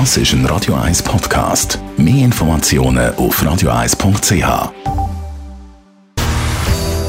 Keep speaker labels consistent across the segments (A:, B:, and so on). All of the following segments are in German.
A: Das ist ein Radio 1 Podcast. Mehr Informationen auf radio1.ch.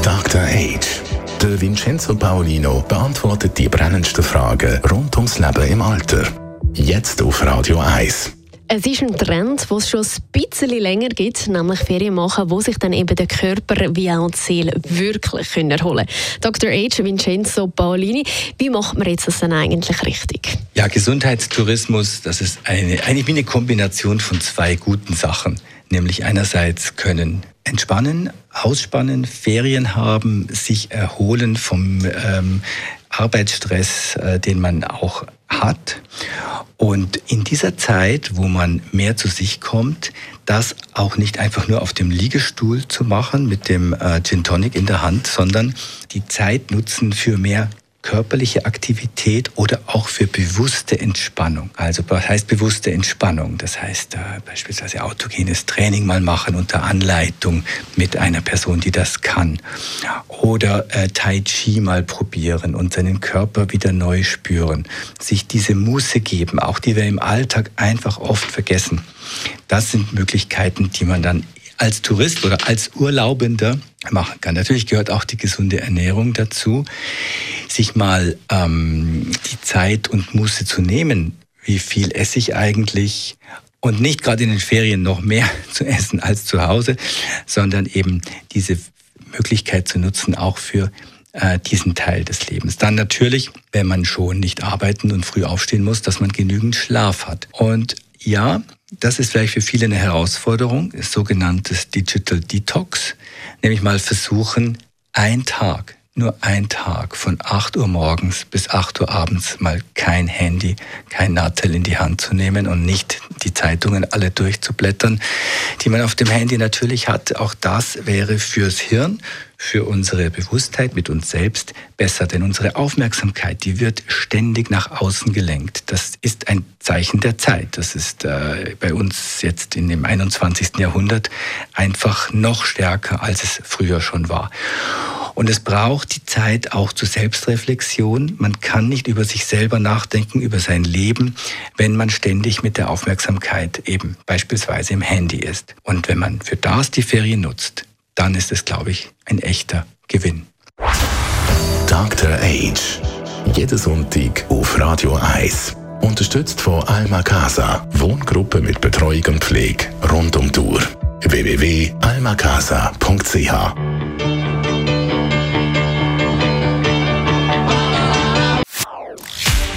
A: Dr. Age. Der Vincenzo Paolino beantwortet die brennendsten Fragen rund ums Leben im Alter. Jetzt auf Radio 1.
B: Es ist ein Trend, den es schon ein bisschen länger gibt, nämlich Ferien machen, wo sich dann eben der Körper wie auch die Seele wirklich können erholen können. Dr. H. Vincenzo Paolini, wie macht man jetzt das dann eigentlich richtig?
C: Gesundheitstourismus, das ist eine, eigentlich wie eine Kombination von zwei guten Sachen. Nämlich einerseits können entspannen, ausspannen, Ferien haben, sich erholen vom ähm, Arbeitsstress, äh, den man auch hat. Und in dieser Zeit, wo man mehr zu sich kommt, das auch nicht einfach nur auf dem Liegestuhl zu machen mit dem äh, Gin Tonic in der Hand, sondern die Zeit nutzen für mehr körperliche Aktivität oder auch für bewusste Entspannung. Also was heißt bewusste Entspannung? Das heißt äh, beispielsweise autogenes Training mal machen unter Anleitung mit einer Person, die das kann. Oder äh, Tai Chi mal probieren und seinen Körper wieder neu spüren. Sich diese Muße geben, auch die wir im Alltag einfach oft vergessen. Das sind Möglichkeiten, die man dann als Tourist oder als Urlaubender machen kann. Natürlich gehört auch die gesunde Ernährung dazu, sich mal ähm, die Zeit und Muße zu nehmen, wie viel esse ich eigentlich und nicht gerade in den Ferien noch mehr zu essen als zu Hause, sondern eben diese Möglichkeit zu nutzen, auch für äh, diesen Teil des Lebens. Dann natürlich, wenn man schon nicht arbeiten und früh aufstehen muss, dass man genügend Schlaf hat. Und ja, das ist vielleicht für viele eine Herausforderung, sogenanntes Digital Detox, nämlich mal versuchen, ein Tag nur ein Tag von 8 Uhr morgens bis 8 Uhr abends mal kein Handy, kein Nattel in die Hand zu nehmen und nicht die Zeitungen alle durchzublättern, die man auf dem Handy natürlich hat. Auch das wäre fürs Hirn, für unsere Bewusstheit mit uns selbst besser, denn unsere Aufmerksamkeit, die wird ständig nach außen gelenkt. Das ist ein Zeichen der Zeit. Das ist äh, bei uns jetzt in dem 21. Jahrhundert einfach noch stärker, als es früher schon war. Und es braucht die Zeit auch zur Selbstreflexion. Man kann nicht über sich selber nachdenken, über sein Leben, wenn man ständig mit der Aufmerksamkeit eben beispielsweise im Handy ist. Und wenn man für das die Ferien nutzt, dann ist es, glaube ich, ein echter Gewinn.
A: Dr. Age. Jeden Sonntag auf Radio 1. Unterstützt von Alma Casa. Wohngruppe mit Betreuung und Pflege rund um Uhr. www.almacasa.ch